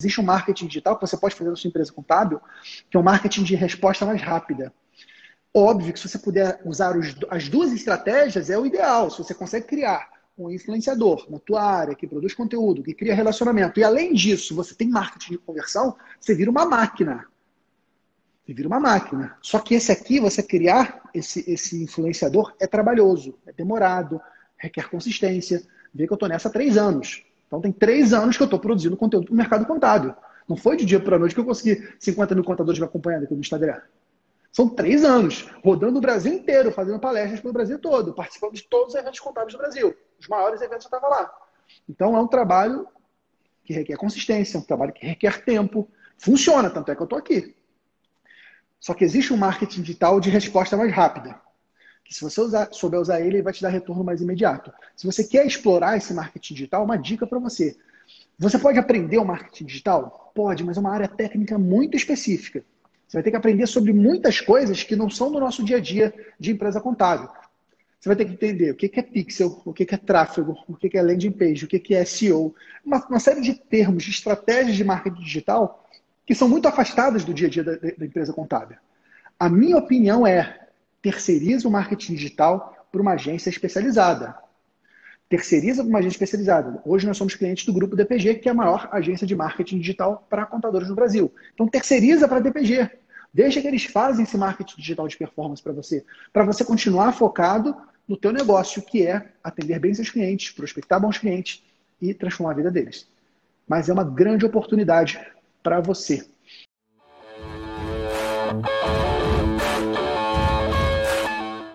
existe um marketing digital que você pode fazer na sua empresa contábil, que é um marketing de resposta mais rápida. Óbvio que se você puder usar os, as duas estratégias, é o ideal. Se você consegue criar um influenciador na tua área, que produz conteúdo, que cria relacionamento, e além disso, você tem marketing de conversão, você vira uma máquina. Você vira uma máquina. Só que esse aqui, você criar esse, esse influenciador, é trabalhoso, é demorado, requer consistência. Vê que eu estou nessa há três anos. Então tem três anos que eu estou produzindo conteúdo para o mercado contábil. Não foi de dia para noite que eu consegui 50 mil contadores me acompanhando aqui no Instagram. São três anos, rodando o Brasil inteiro, fazendo palestras pelo Brasil todo, participando de todos os eventos contábeis do Brasil. Os maiores eventos eu estava lá. Então é um trabalho que requer consistência, é um trabalho que requer tempo. Funciona, tanto é que eu estou aqui. Só que existe um marketing digital de resposta mais rápida. Que se você usar, souber usar ele, ele vai te dar retorno mais imediato. Se você quer explorar esse marketing digital, uma dica para você. Você pode aprender o marketing digital? Pode, mas é uma área técnica muito específica. Você vai ter que aprender sobre muitas coisas que não são do nosso dia a dia de empresa contábil. Você vai ter que entender o que é pixel, o que é tráfego, o que é landing page, o que é SEO. Uma, uma série de termos, de estratégias de marketing digital que são muito afastadas do dia a dia da, da empresa contábil. A minha opinião é terceiriza o marketing digital para uma agência especializada. Terceiriza para uma agência especializada. Hoje nós somos clientes do grupo DPG, que é a maior agência de marketing digital para contadores no Brasil. Então terceiriza para a DPG. Deixa que eles fazem esse marketing digital de performance para você, para você continuar focado no teu negócio, que é atender bem seus clientes, prospectar bons clientes e transformar a vida deles. Mas é uma grande oportunidade para você.